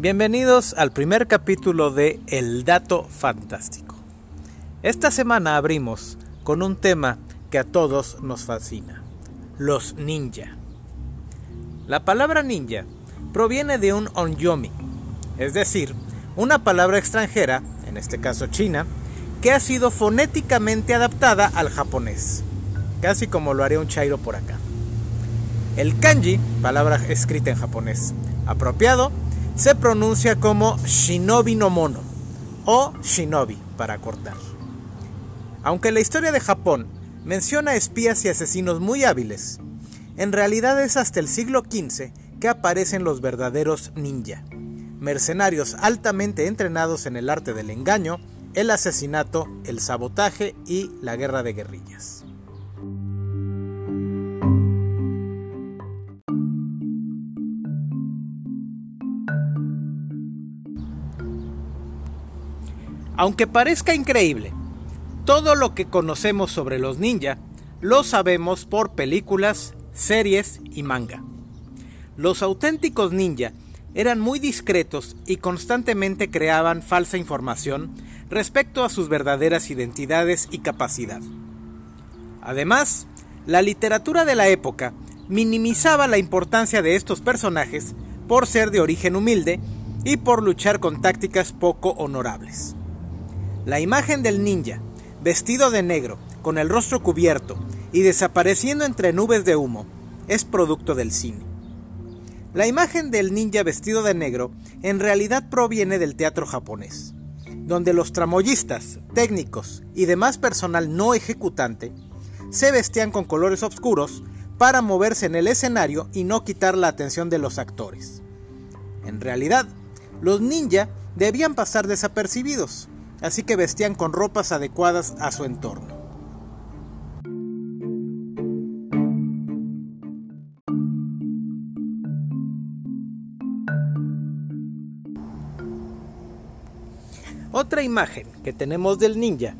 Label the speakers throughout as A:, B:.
A: Bienvenidos al primer capítulo de El Dato Fantástico. Esta semana abrimos con un tema que a todos nos fascina, los ninja. La palabra ninja proviene de un onyomi, es decir, una palabra extranjera, en este caso china, que ha sido fonéticamente adaptada al japonés, casi como lo haría un chairo por acá. El kanji, palabra escrita en japonés, apropiado, se pronuncia como shinobi no mono o shinobi para cortar. Aunque la historia de Japón menciona espías y asesinos muy hábiles, en realidad es hasta el siglo XV que aparecen los verdaderos ninja, mercenarios altamente entrenados en el arte del engaño, el asesinato, el sabotaje y la guerra de guerrillas. Aunque parezca increíble, todo lo que conocemos sobre los ninja lo sabemos por películas, series y manga. Los auténticos ninja eran muy discretos y constantemente creaban falsa información respecto a sus verdaderas identidades y capacidad. Además, la literatura de la época minimizaba la importancia de estos personajes por ser de origen humilde y por luchar con tácticas poco honorables. La imagen del ninja, vestido de negro, con el rostro cubierto y desapareciendo entre nubes de humo, es producto del cine. La imagen del ninja vestido de negro en realidad proviene del teatro japonés, donde los tramoyistas, técnicos y demás personal no ejecutante se vestían con colores oscuros para moverse en el escenario y no quitar la atención de los actores. En realidad, los ninja debían pasar desapercibidos, así que vestían con ropas adecuadas a su entorno. Otra imagen que tenemos del ninja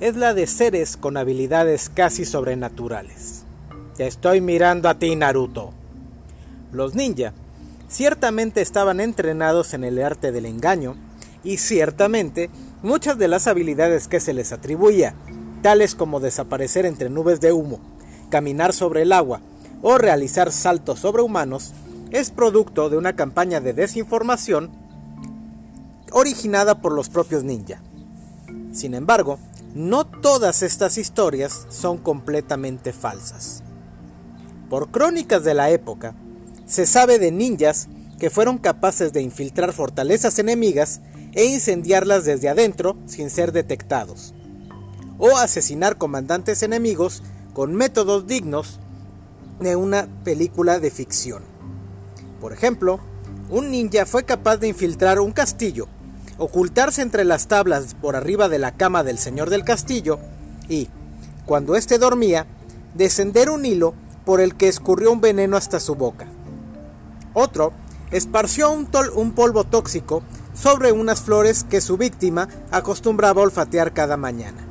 A: es la de seres con habilidades casi sobrenaturales. Te estoy mirando a ti, Naruto. Los ninja ciertamente estaban entrenados en el arte del engaño y ciertamente muchas de las habilidades que se les atribuía, tales como desaparecer entre nubes de humo, caminar sobre el agua o realizar saltos sobrehumanos, es producto de una campaña de desinformación originada por los propios ninja. Sin embargo, no todas estas historias son completamente falsas. Por crónicas de la época, se sabe de ninjas que fueron capaces de infiltrar fortalezas enemigas e incendiarlas desde adentro sin ser detectados, o asesinar comandantes enemigos con métodos dignos de una película de ficción. Por ejemplo, un ninja fue capaz de infiltrar un castillo, ocultarse entre las tablas por arriba de la cama del señor del castillo y, cuando éste dormía, descender un hilo por el que escurrió un veneno hasta su boca. Otro esparció un, un polvo tóxico sobre unas flores que su víctima acostumbraba olfatear cada mañana.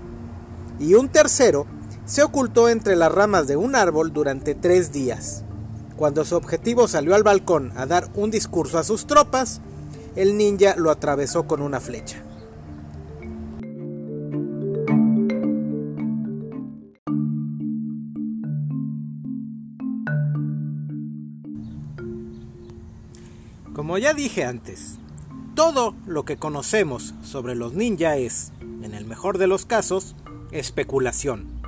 A: Y un tercero se ocultó entre las ramas de un árbol durante tres días. Cuando su objetivo salió al balcón a dar un discurso a sus tropas, el ninja lo atravesó con una flecha. Como ya dije antes, todo lo que conocemos sobre los ninja es, en el mejor de los casos, especulación.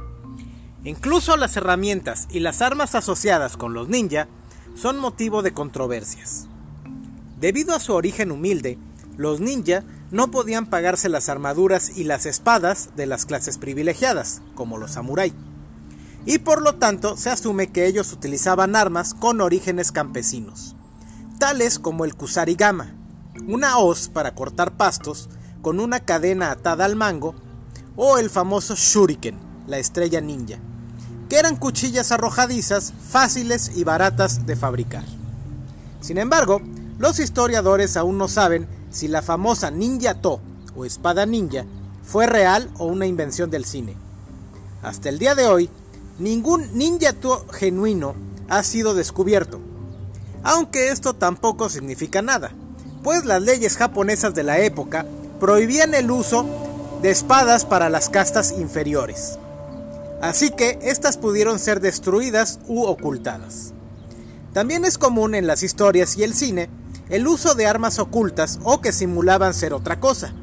A: Incluso las herramientas y las armas asociadas con los ninja son motivo de controversias. Debido a su origen humilde, los ninja no podían pagarse las armaduras y las espadas de las clases privilegiadas, como los samurái. Y por lo tanto se asume que ellos utilizaban armas con orígenes campesinos, tales como el kusarigama, una hoz para cortar pastos con una cadena atada al mango, o el famoso shuriken, la estrella ninja, que eran cuchillas arrojadizas fáciles y baratas de fabricar. Sin embargo, los historiadores aún no saben si la famosa ninja to o espada ninja fue real o una invención del cine. Hasta el día de hoy, ningún ninja genuino ha sido descubierto, aunque esto tampoco significa nada, pues las leyes japonesas de la época prohibían el uso de espadas para las castas inferiores. Así que estas pudieron ser destruidas u ocultadas. También es común en las historias y el cine el uso de armas ocultas o que simulaban ser otra cosa.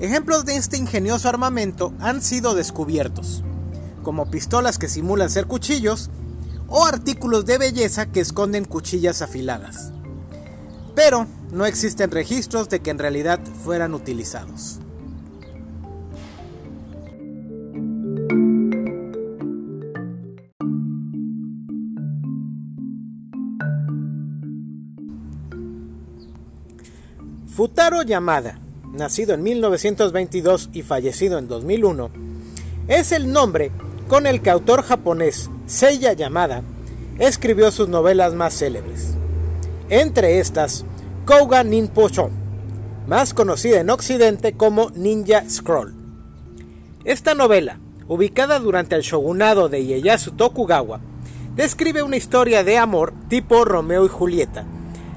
A: Ejemplos de este ingenioso armamento han sido descubiertos, como pistolas que simulan ser cuchillos o artículos de belleza que esconden cuchillas afiladas. Pero no existen registros de que en realidad fueran utilizados. Futaro Yamada, nacido en 1922 y fallecido en 2001, es el nombre con el que autor japonés Seiya Yamada escribió sus novelas más célebres. Entre estas, Kouga Ninpocho, más conocida en Occidente como Ninja Scroll. Esta novela, ubicada durante el shogunado de Ieyasu Tokugawa, describe una historia de amor tipo Romeo y Julieta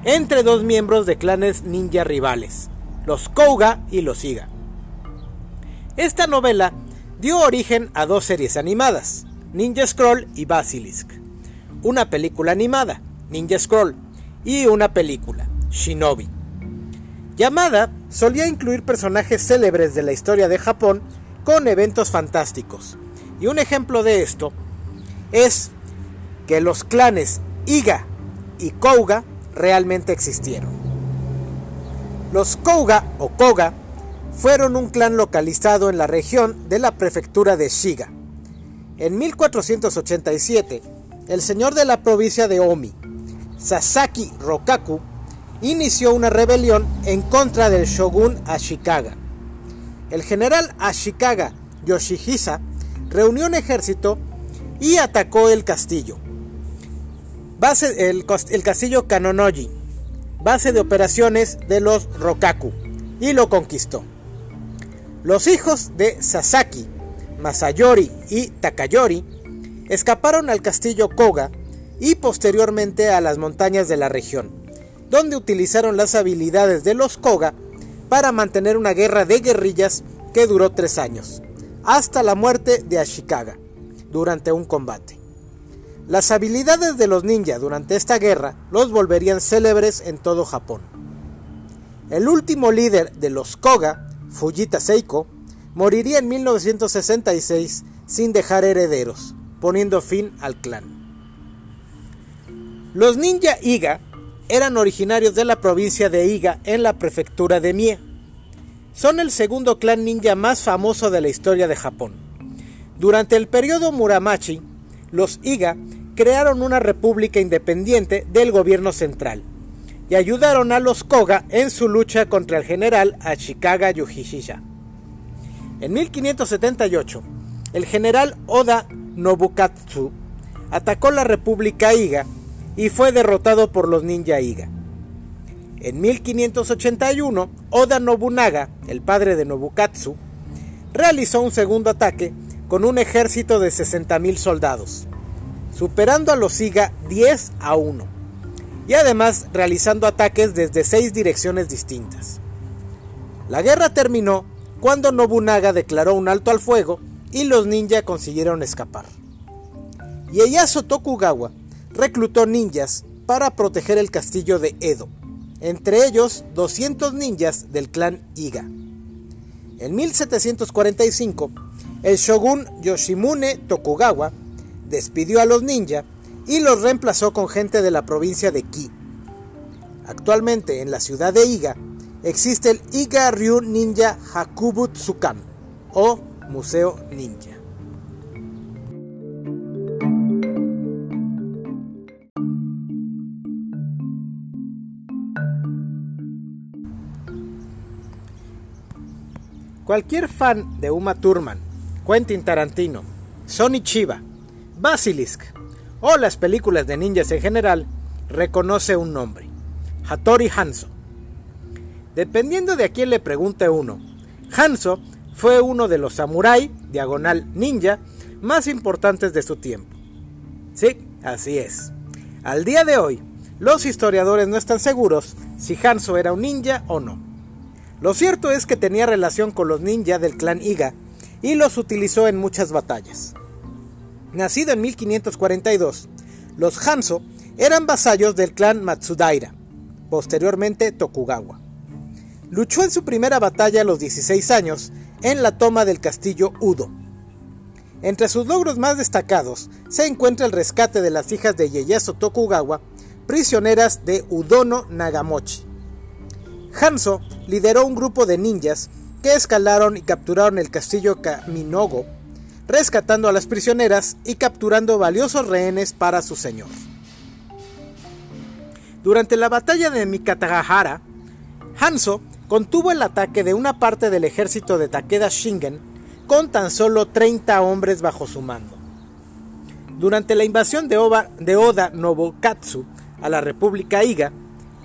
A: entre dos miembros de clanes ninja rivales, los Kouga y los Iga. Esta novela dio origen a dos series animadas, Ninja Scroll y Basilisk, una película animada, Ninja Scroll, y una película, Shinobi. Llamada solía incluir personajes célebres de la historia de Japón con eventos fantásticos, y un ejemplo de esto es que los clanes Iga y Kouga realmente existieron. Los Kouga o Koga fueron un clan localizado en la región de la prefectura de Shiga. En 1487, el señor de la provincia de Omi, Sasaki Rokaku, inició una rebelión en contra del shogun Ashikaga. El general Ashikaga Yoshihisa reunió un ejército y atacó el castillo base, el, castillo Kanonoji, base de operaciones de los Rokaku, y lo conquistó. Los hijos de Sasaki, Masayori y Takayori escaparon al castillo Koga y posteriormente a las montañas de la región, donde utilizaron las habilidades de los Koga para mantener una guerra de guerrillas que duró tres años, hasta la muerte de Ashikaga, durante un combate. Las habilidades de los ninja durante esta guerra los volverían célebres en todo Japón. El último líder de los Koga, Fujita Seiko, moriría en 1966 sin dejar herederos, poniendo fin al clan. Los ninja Iga eran originarios de la provincia de Iga en la prefectura de Mie. Son el segundo clan ninja más famoso de la historia de Japón. Durante el periodo Muramachi, los Iga crearon una república independiente del gobierno central y ayudaron a los Koga en su lucha contra el general Ashikaga Yuhishisha. En 1578, el general Oda Nobukatsu atacó la República Iga y fue derrotado por los ninja Iga. En 1581, Oda Nobunaga, el padre de Nobukatsu, realizó un segundo ataque con un ejército de 60.000 soldados, superando a los Siga 10 a 1, y además realizando ataques desde seis direcciones distintas. La guerra terminó cuando Nobunaga declaró un alto al fuego y los ninja consiguieron escapar. Ieyasu Tokugawa reclutó ninjas para proteger el castillo de Edo, entre ellos 200 ninjas del clan Iga. En 1745, el shogun Yoshimune Tokugawa despidió a los ninja y los reemplazó con gente de la provincia de Ki. Actualmente en la ciudad de Iga existe el Iga Ryu Ninja Hakubutsukan o Museo Ninja. Cualquier fan de Uma Thurman, Quentin Tarantino, Sonny Chiba, Basilisk o las películas de ninjas en general reconoce un nombre, Hattori Hanzo. Dependiendo de a quién le pregunte uno, Hanzo fue uno de los samurái, diagonal ninja, más importantes de su tiempo. Sí, así es. Al día de hoy, los historiadores no están seguros si Hanzo era un ninja o no. Lo cierto es que tenía relación con los ninjas del clan Iga y los utilizó en muchas batallas. Nacido en 1542, los Hanzo eran vasallos del clan Matsudaira, posteriormente Tokugawa. Luchó en su primera batalla a los 16 años en la toma del castillo Udo. Entre sus logros más destacados se encuentra el rescate de las hijas de Ieyasu Tokugawa, prisioneras de Udono Nagamochi. Hanzo lideró un grupo de ninjas que escalaron y capturaron el castillo Kaminogo rescatando a las prisioneras y capturando valiosos rehenes para su señor. Durante la batalla de Mikatagahara, Hanzo contuvo el ataque de una parte del ejército de Takeda Shingen con tan solo 30 hombres bajo su mando. Durante la invasión de, Oda Nobokatsu a la República Iga,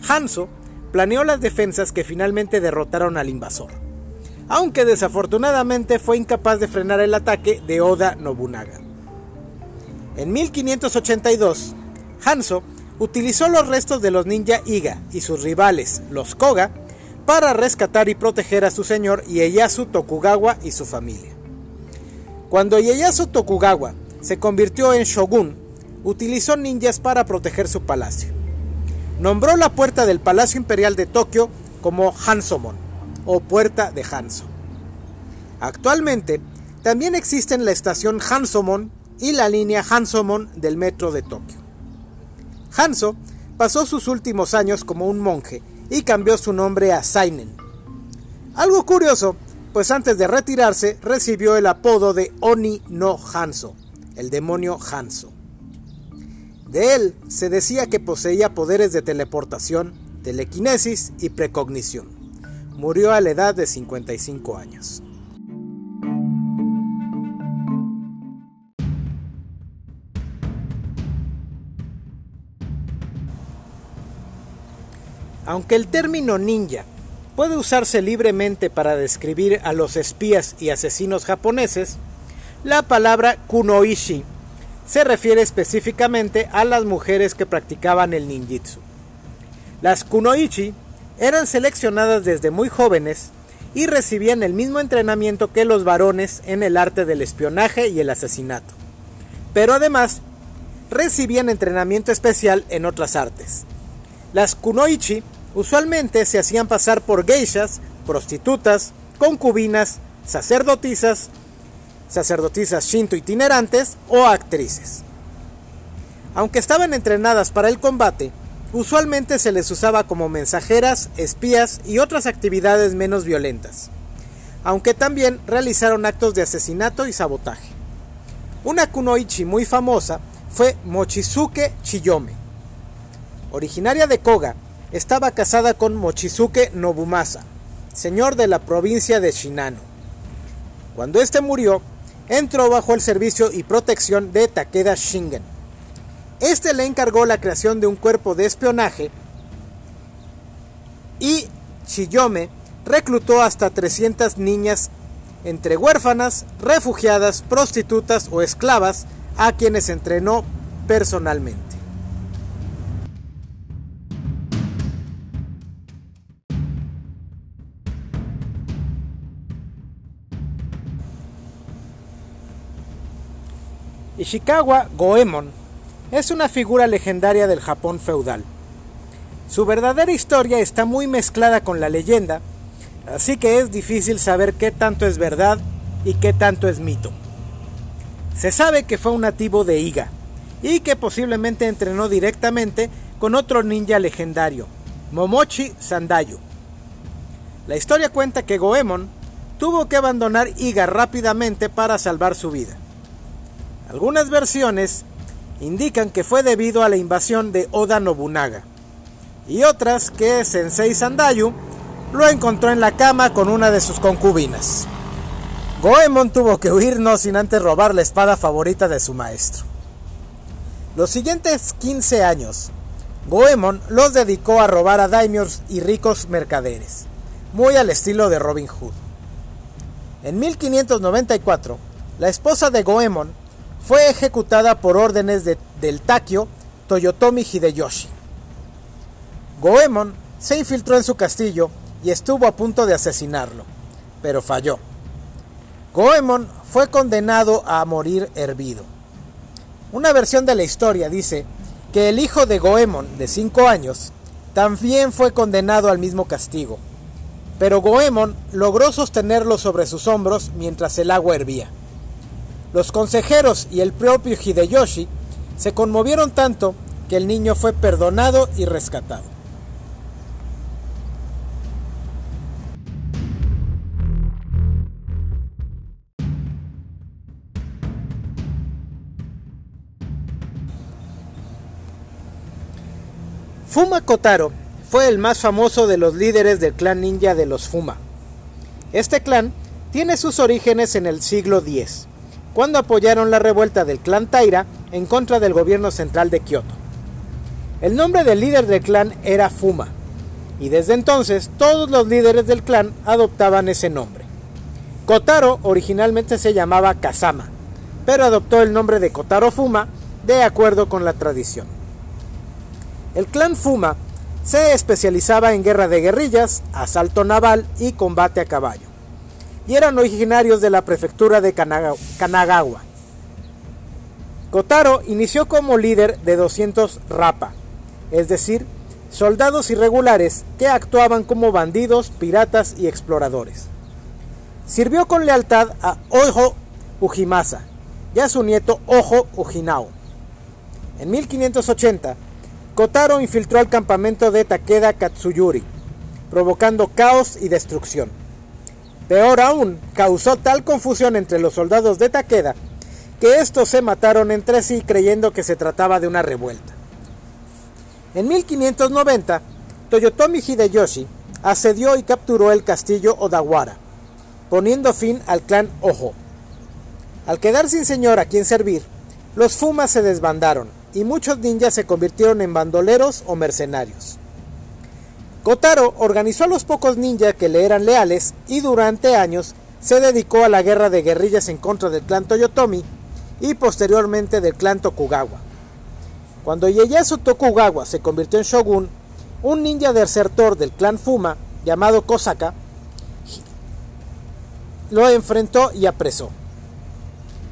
A: Hanzo planeó las defensas que finalmente derrotaron al invasor aunque desafortunadamente fue incapaz de frenar el ataque de Oda Nobunaga. En 1582, Hanzo utilizó los restos de los ninja Iga y sus rivales, los Koga, para rescatar y proteger a su señor Ieyasu Tokugawa y su familia. Cuando Ieyasu Tokugawa se convirtió en shogun, utilizó ninjas para proteger su palacio. Nombró la puerta del Palacio Imperial de Tokio como Hansomon o Puerta de Hanzo. Actualmente, también existen la estación Hansomon y la línea Hansomon del metro de Tokio. Hanzo pasó sus últimos años como un monje y cambió su nombre a Sainen. Algo curioso, pues antes de retirarse recibió el apodo de Oni no Hanzo, el demonio Hanzo. De él se decía que poseía poderes de teleportación, telequinesis y precognición. Murió a la edad de 55 años. Aunque el término ninja puede usarse libremente para describir a los espías y asesinos japoneses, la palabra kunoishi se refiere específicamente a las mujeres que practicaban el ninjitsu. Las kunoichi eran seleccionadas desde muy jóvenes y recibían el mismo entrenamiento que los varones en el arte del espionaje y el asesinato. Pero además, recibían entrenamiento especial en otras artes. Las kunoichi usualmente se hacían pasar por geishas, prostitutas, concubinas, sacerdotisas, sacerdotisas shinto itinerantes o actrices. Aunque estaban entrenadas para el combate, usualmente se les usaba como mensajeras, espías y otras actividades menos violentas, aunque también realizaron actos de asesinato y sabotaje. Una kunoichi muy famosa fue Mochizuke Chiyome. Originaria de Koga, estaba casada con Mochizuke Nobumasa, señor de la provincia de Shinano. Cuando este murió, entró bajo el servicio y protección de Takeda Shingen este le encargó la creación de un cuerpo de espionaje y Chiyome reclutó hasta 300 niñas entre huérfanas, refugiadas, prostitutas o esclavas a quienes entrenó personalmente. Ishikawa Goemon es una figura legendaria del Japón feudal. Su verdadera historia está muy mezclada con la leyenda, así que es difícil saber qué tanto es verdad y qué tanto es mito. Se sabe que fue un nativo de Iga y que posiblemente entrenó directamente con otro ninja legendario, Momochi Sandayu. La historia cuenta que Goemon tuvo que abandonar Iga rápidamente para salvar su vida. Algunas versiones indican que fue debido a la invasión de Oda Nobunaga, y otras que Sensei Sandayu lo encontró en la cama con una de sus concubinas. Goemon tuvo que huir no sin antes robar la espada favorita de su maestro. Los siguientes 15 años, Goemon los dedicó a robar a daimios y ricos mercaderes, muy al estilo de Robin Hood. En 1594, la esposa de Goemon fue ejecutada por órdenes del Takio Toyotomi Hideyoshi. Goemon se infiltró en su castillo y estuvo a punto de asesinarlo, pero falló. Goemon fue condenado a morir hervido. Una versión de la historia dice que el hijo de Goemon, de 5 años, también fue condenado al mismo castigo, pero Goemon logró sostenerlo sobre sus hombros mientras el agua hervía. Los consejeros y el propio Hideyoshi se conmovieron tanto que el niño fue perdonado y rescatado. Fuma Kotaro fue el más famoso de los líderes del clan ninja de los Fuma. Este clan tiene sus orígenes en el siglo X, cuando apoyaron la revuelta del clan Taira en contra del gobierno central de Kioto. El nombre del líder del clan era Fuma, y desde entonces todos los líderes del clan adoptaban ese nombre. Kotaro originalmente se llamaba Kazama, pero adoptó el nombre de Kotaro Fuma de acuerdo con la tradición. El clan Fuma se especializaba en guerra de guerrillas, asalto naval y combate a caballo, y eran originarios de la prefectura de Kanagawa. Kotaro inició como líder de 200 Rapa, es decir, soldados irregulares que actuaban como bandidos, piratas y exploradores. Sirvió con lealtad a Ojo Ujimasa y a su nieto Ojo Ujinao. En 1580, Kotaro infiltró al campamento de Takeda Katsuyuri, provocando caos y destrucción. Peor aún, causó tal confusión entre los soldados de Takeda que estos se mataron entre sí creyendo que se trataba de una revuelta. En 1590, Toyotomi Hideyoshi asedió y capturó el castillo Odawara, poniendo fin al clan Ojo. Al quedar sin señor a quien servir, los Fumas se desbandaron y muchos ninjas se convirtieron en bandoleros o mercenarios. Kotaro organizó a los pocos ninjas que le eran leales y durante años se dedicó a la guerra de guerrillas en contra del clan Toyotomi y posteriormente del clan Tokugawa. Cuando Ieyasu Tokugawa se convirtió en shogun, un ninja desertor del clan Fuma, llamado Kosaka, lo enfrentó y apresó.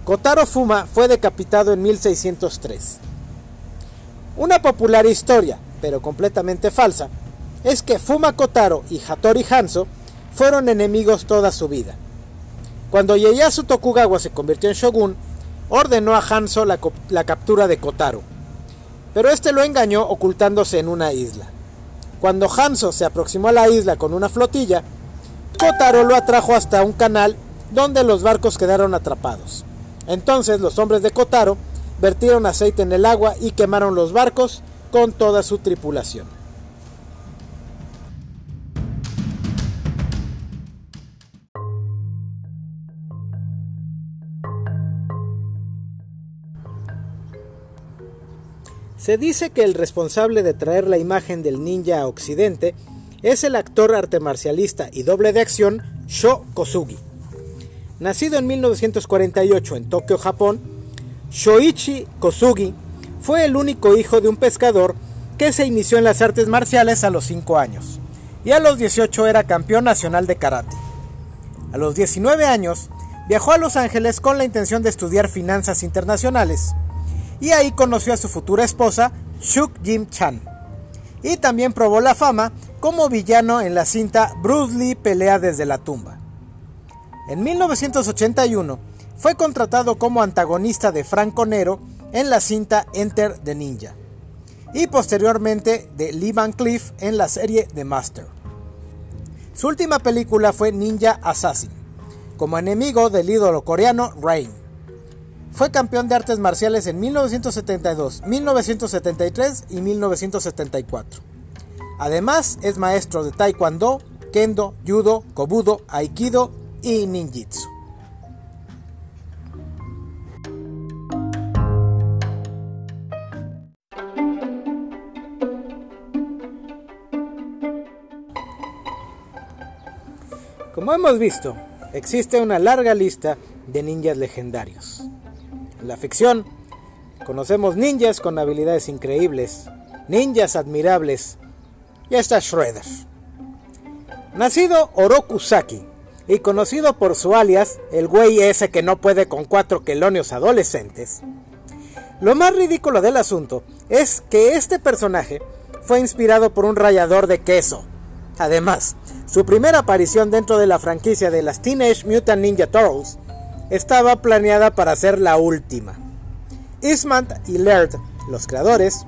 A: Kotaro Fuma fue decapitado en 1603. Una popular historia, pero completamente falsa, es que Fuma Kotaro y Hattori Hanzo fueron enemigos toda su vida. Cuando Ieyasu Tokugawa se convirtió en shogun, ordenó a Hanzo la, la captura de Kotaro, pero este lo engañó ocultándose en una isla. Cuando Hanzo se aproximó a la isla con una flotilla, Kotaro lo atrajo hasta un canal donde los barcos quedaron atrapados. Entonces los hombres de Kotaro vertieron aceite en el agua y quemaron los barcos con toda su tripulación. Se dice que el responsable de traer la imagen del ninja a Occidente es el actor arte marcialista y doble de acción Sho Kosugi. Nacido en 1948 en Tokio, Japón, Shoichi Kosugi fue el único hijo de un pescador que se inició en las artes marciales a los 5 años y a los 18 era campeón nacional de karate. A los 19 años viajó a Los Ángeles con la intención de estudiar finanzas internacionales y ahí conoció a su futura esposa Shuk Jim Chan y también probó la fama como villano en la cinta Bruce Lee pelea desde la tumba. En 1981 fue contratado como antagonista de Franco Nero en la cinta Enter the Ninja y posteriormente de Lee Van Cleef en la serie The Master. Su última película fue Ninja Assassin, como enemigo del ídolo coreano Rain. Fue campeón de artes marciales en 1972, 1973 y 1974. Además es maestro de Taekwondo, Kendo, Judo, Kobudo, Aikido y Ninjitsu. Como hemos visto, existe una larga lista de ninjas legendarios. La ficción, conocemos ninjas con habilidades increíbles, ninjas admirables, y está Shredder. Nacido Oroku Saki y conocido por su alias, el güey ese que no puede con cuatro quelonios adolescentes, lo más ridículo del asunto es que este personaje fue inspirado por un rallador de queso. Además, su primera aparición dentro de la franquicia de las Teenage Mutant Ninja Turtles estaba planeada para ser la última. Eastman y Laird, los creadores,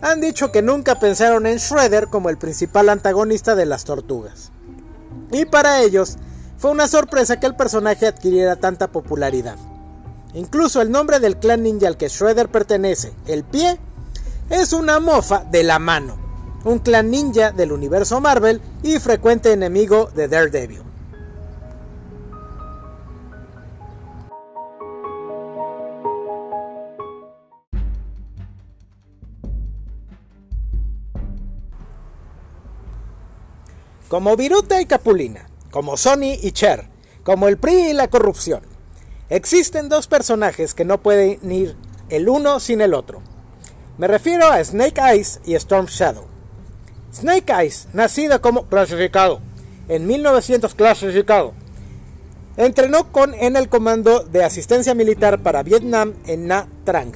A: han dicho que nunca pensaron en Shredder como el principal antagonista de las tortugas. Y para ellos fue una sorpresa que el personaje adquiriera tanta popularidad. Incluso el nombre del clan ninja al que Shredder pertenece, el pie, es una mofa de la mano, un clan ninja del universo Marvel y frecuente enemigo de Daredevil. Como Viruta y Capulina, como Sony y Cher, como el PRI y la corrupción. Existen dos personajes que no pueden ir el uno sin el otro. Me refiero a Snake Eyes y Storm Shadow. Snake Eyes, nacido como clasificado en 1900 clasificado, entrenó con en el Comando de Asistencia Militar para Vietnam en Nha Trang,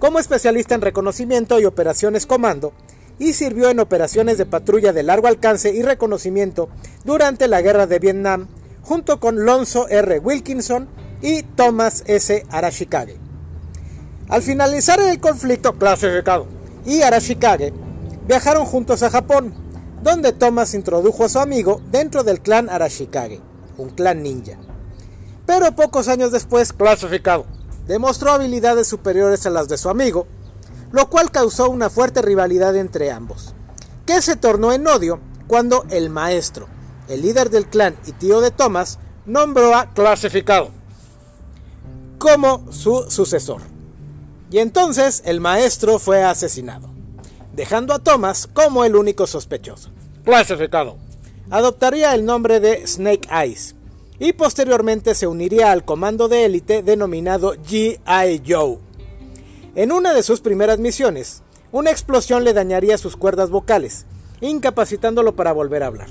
A: como especialista en reconocimiento y operaciones comando, y sirvió en operaciones de patrulla de largo alcance y reconocimiento durante la Guerra de Vietnam, junto con Lonzo R. Wilkinson y Thomas S. Arashikage. Al finalizar el conflicto clasificado y Arashikage viajaron juntos a Japón, donde Thomas introdujo a su amigo dentro del clan Arashikage, un clan ninja. Pero pocos años después, clasificado, demostró habilidades superiores a las de su amigo, lo cual causó una fuerte rivalidad entre ambos, que se tornó en odio cuando el maestro, el líder del clan y tío de Thomas, nombró a clasificado como su sucesor. Y entonces el maestro fue asesinado, dejando a Thomas como el único sospechoso. Clasificado. Adoptaría el nombre de Snake Eyes y posteriormente se uniría al comando de élite denominado G.I. Joe. En una de sus primeras misiones, una explosión le dañaría sus cuerdas vocales, incapacitándolo para volver a hablar.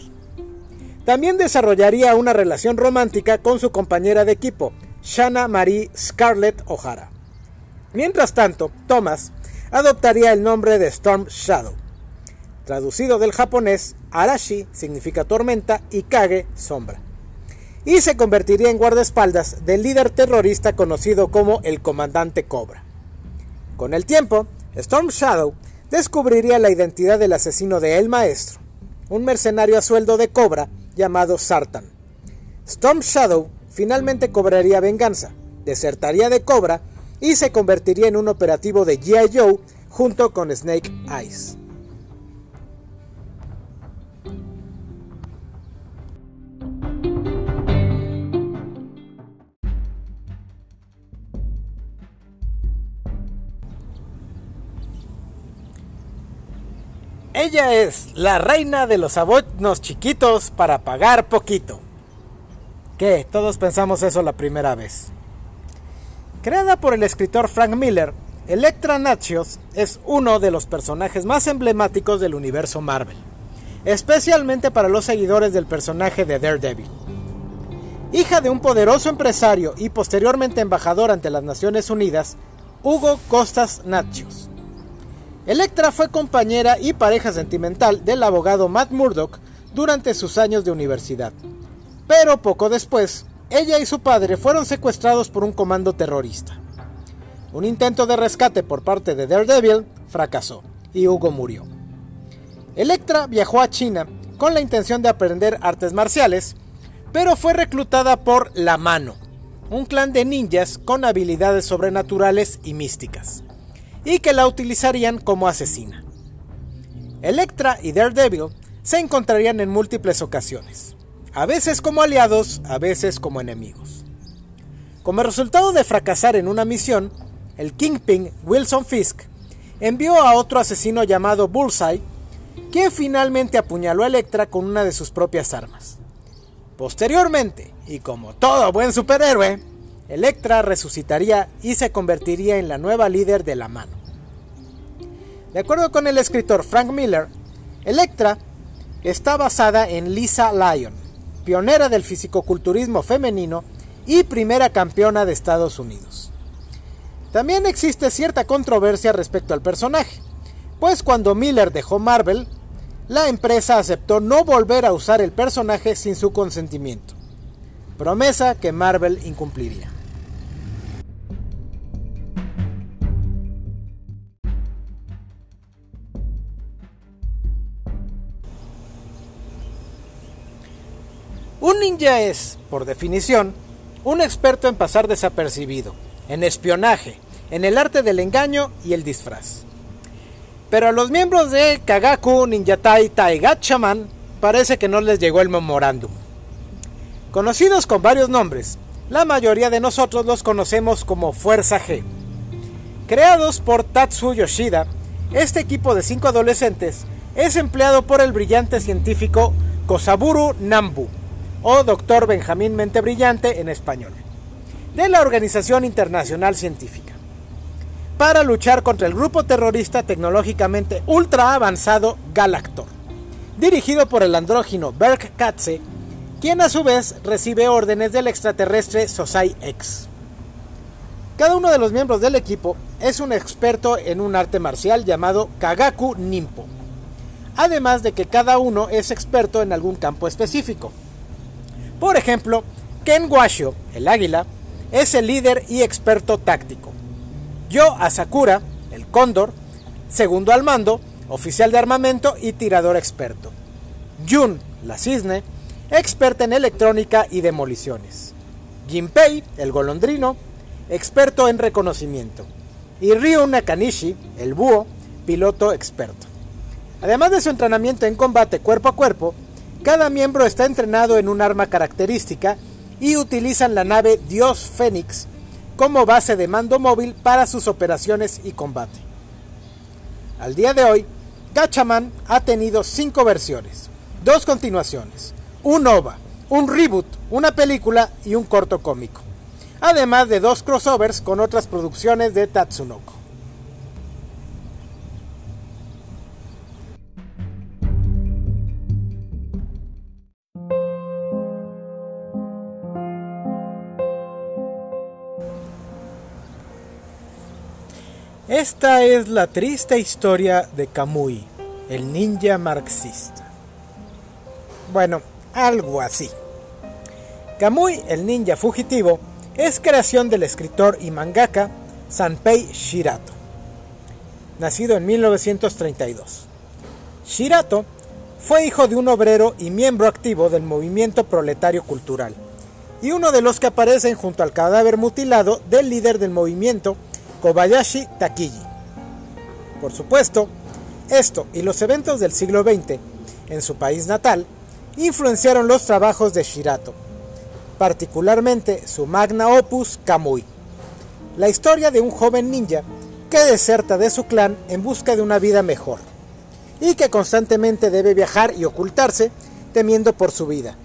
A: También desarrollaría una relación romántica con su compañera de equipo, Shanna Marie Scarlett O'Hara. Mientras tanto, Thomas adoptaría el nombre de Storm Shadow. Traducido del japonés, Arashi significa tormenta y Kage sombra. Y se convertiría en guardaespaldas del líder terrorista conocido como el Comandante Cobra. Con el tiempo, Storm Shadow descubriría la identidad del asesino de El Maestro, un mercenario a sueldo de Cobra llamado Sartan. Storm Shadow finalmente cobraría venganza, desertaría de Cobra y se convertiría en un operativo de G.I. Joe junto con Snake Eyes. Ella es la reina de los abonos chiquitos para pagar poquito. ¿Qué? Todos pensamos eso la primera vez. Creada por el escritor Frank Miller, Electra Natchios es uno de los personajes más emblemáticos del universo Marvel, especialmente para los seguidores del personaje de Daredevil. Hija de un poderoso empresario y posteriormente embajador ante las Naciones Unidas, Hugo Costas Natchios. Electra fue compañera y pareja sentimental del abogado Matt Murdock durante sus años de universidad. Pero poco después, ella y su padre fueron secuestrados por un comando terrorista. Un intento de rescate por parte de Daredevil fracasó y Hugo murió. Electra viajó a China con la intención de aprender artes marciales, pero fue reclutada por La Mano, un clan de ninjas con habilidades sobrenaturales y místicas, y que la utilizarían como asesina. Electra y Daredevil se encontrarían en múltiples ocasiones a veces como aliados, a veces como enemigos. Como resultado de fracasar en una misión, el Kingpin Wilson Fisk envió a otro asesino llamado Bullseye, que finalmente apuñaló a Electra con una de sus propias armas. Posteriormente, y como todo buen superhéroe, Electra resucitaría y se convertiría en la nueva líder de la mano. De acuerdo con el escritor Frank Miller, Electra está basada en Lisa Lyon, pionera del fisicoculturismo femenino y primera campeona de Estados Unidos. También existe cierta controversia respecto al personaje, pues cuando Miller dejó Marvel, la empresa aceptó no volver a usar el personaje sin su consentimiento, promesa que Marvel incumpliría. Un ninja es, por definición, un experto en pasar desapercibido, en espionaje, en el arte del engaño y el disfraz. Pero a los miembros de Kagaku Ninjatai Taigachaman parece que no les llegó el memorándum. Conocidos con varios nombres, la mayoría de nosotros los conocemos como Fuerza G. Creados por Tatsu Yoshida, este equipo de cinco adolescentes es empleado por el brillante científico Kosaburu Nambu, o Doctor Benjamín Mente Brillante en español, de la Organización Internacional Científica, para luchar contra el grupo terrorista tecnológicamente ultra avanzado Galactor, dirigido por el andrógino Berk Katze, quien a su vez recibe órdenes del extraterrestre Sosai X. Cada uno de los miembros del equipo es un experto en un arte marcial llamado Kagaku Nimpo, además de que cada uno es experto en algún campo específico. Por ejemplo, Ken Washo, el águila, es el líder y experto táctico. Yo Asakura, el cóndor, segundo al mando, oficial de armamento y tirador experto. Jun, la cisne, experta en electrónica y demoliciones. Jinpei, el golondrino, experto en reconocimiento. Y Ryu Nakanishi, el búho, piloto experto. Además de su entrenamiento en combate cuerpo a cuerpo, cada miembro está entrenado en un arma característica y utilizan la nave Dios Fénix como base de mando móvil para sus operaciones y combate. Al día de hoy, Gachaman ha tenido cinco versiones, dos continuaciones, un OVA, un reboot, una película y un corto cómico, además de dos crossovers con otras producciones de Tatsunoko. Esta es la triste historia de Kamui, el ninja marxista. Bueno, algo así. Kamui, el ninja fugitivo, es creación del escritor y mangaka Sanpei Shirato, nacido en 1932. Shirato fue hijo de un obrero y miembro activo del movimiento proletario cultural, y uno de los que aparecen junto al cadáver mutilado del líder del movimiento Kobayashi Takiji. Por supuesto, esto y los eventos del siglo XX en su país natal influenciaron los trabajos de Shirato, particularmente su magna opus Kamui, la historia de un joven ninja que deserta de su clan en busca de una vida mejor y que constantemente debe viajar y ocultarse temiendo por su vida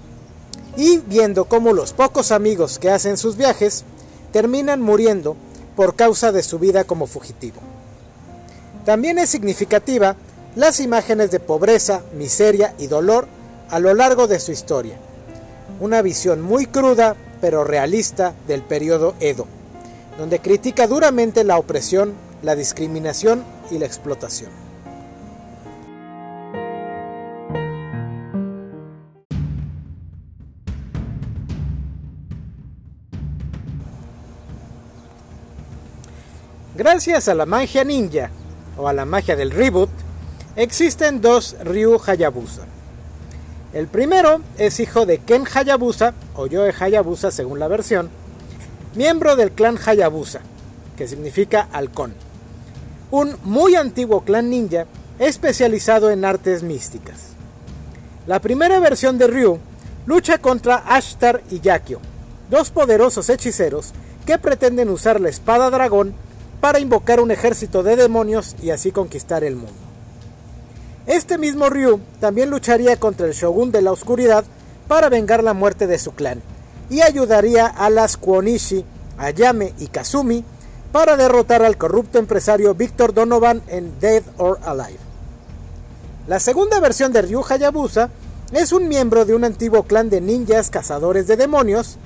A: y viendo cómo los pocos amigos que hacen sus viajes terminan muriendo por causa de su vida como fugitivo. También es significativa las imágenes de pobreza, miseria y dolor a lo largo de su historia. Una visión muy cruda pero realista del periodo Edo, donde critica duramente la opresión, la discriminación y la explotación. Gracias a la magia ninja o a la magia del reboot, existen dos Ryu Hayabusa. El primero es hijo de Ken Hayabusa o Yoe Hayabusa según la versión, miembro del clan Hayabusa, que significa halcón. Un muy antiguo clan ninja especializado en artes místicas. La primera versión de Ryu lucha contra Ashtar y Yakio, dos poderosos hechiceros que pretenden usar la espada dragón para invocar un ejército de demonios y así conquistar el mundo. Este mismo Ryu también lucharía contra el shogun de la oscuridad para vengar la muerte de su clan y ayudaría a las Kuonishi Ayame y Kazumi para derrotar al corrupto empresario Victor Donovan en Dead or Alive. La segunda versión de Ryu Hayabusa es un miembro de un antiguo clan de ninjas cazadores de demonios,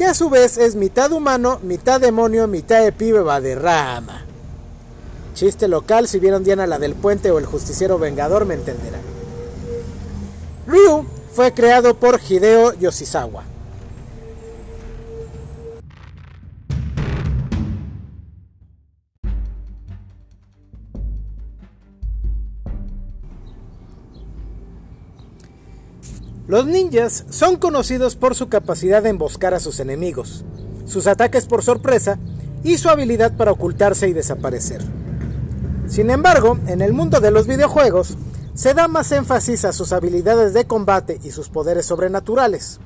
A: que a su vez es mitad humano, mitad demonio, mitad de rama. Chiste local, si vieron Diana la del puente o el justiciero vengador me entenderán. Ryu fue creado por Hideo Yoshizawa. Los ninjas son conocidos por su capacidad de emboscar a sus enemigos, sus ataques por sorpresa y su habilidad para ocultarse y desaparecer. Sin embargo, en el mundo de los videojuegos, se da más énfasis a sus habilidades de combate y sus poderes sobrenaturales.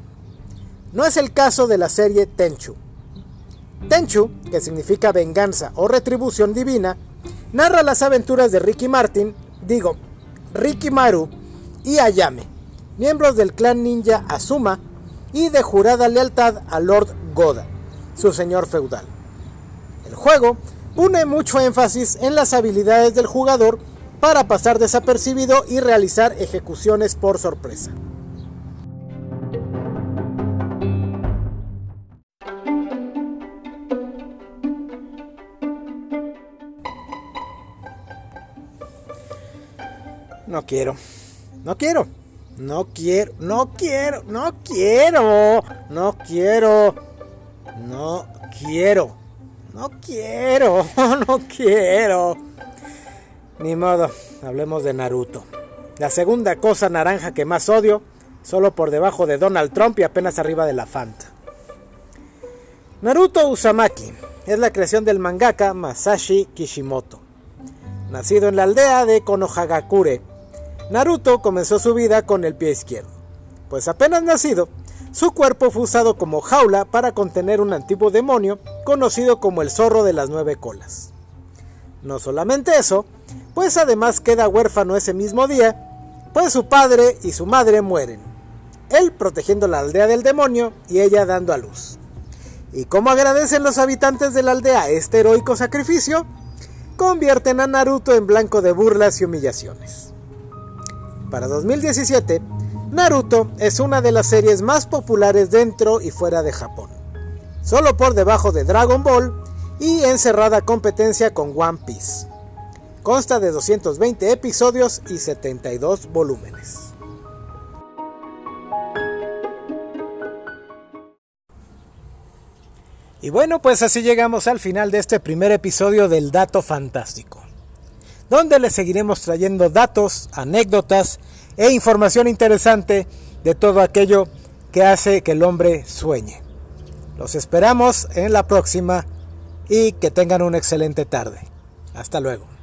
A: No es el caso de la serie Tenchu. Tenchu, que significa venganza o retribución divina, narra las aventuras de Ricky Martin, digo, Ricky Maru y Ayame, miembros del clan ninja Azuma y de jurada lealtad a Lord Goda, su señor feudal. El juego pone mucho énfasis en las habilidades del jugador para pasar desapercibido y realizar ejecuciones por sorpresa. No quiero, no quiero. No quiero, no quiero, no quiero, no quiero, no quiero, no quiero, no quiero. Ni modo, hablemos de Naruto. La segunda cosa naranja que más odio, solo por debajo de Donald Trump y apenas arriba de la Fanta. Naruto Uzumaki es la creación del mangaka Masashi Kishimoto. Nacido en la aldea de Konohagakure, Naruto comenzó su vida con el pie izquierdo, pues apenas nacido, su cuerpo fue usado como jaula para contener un antiguo demonio conocido como el zorro de las nueve colas. No solamente eso, pues además queda huérfano ese mismo día, pues su padre y su madre mueren, él protegiendo la aldea del demonio y ella dando a luz. Y como agradecen los habitantes de la aldea este heroico sacrificio, convierten a Naruto en blanco de burlas y humillaciones para 2017, Naruto es una de las series más populares dentro y fuera de Japón, solo por debajo de Dragon Ball y en cerrada competencia con One Piece. Consta de 220 episodios y 72 volúmenes. Y bueno, pues así llegamos al final de este primer episodio del Dato Fantástico donde les seguiremos trayendo datos, anécdotas e información interesante de todo aquello que hace que el hombre sueñe. Los esperamos en la próxima y que tengan una excelente tarde. Hasta luego.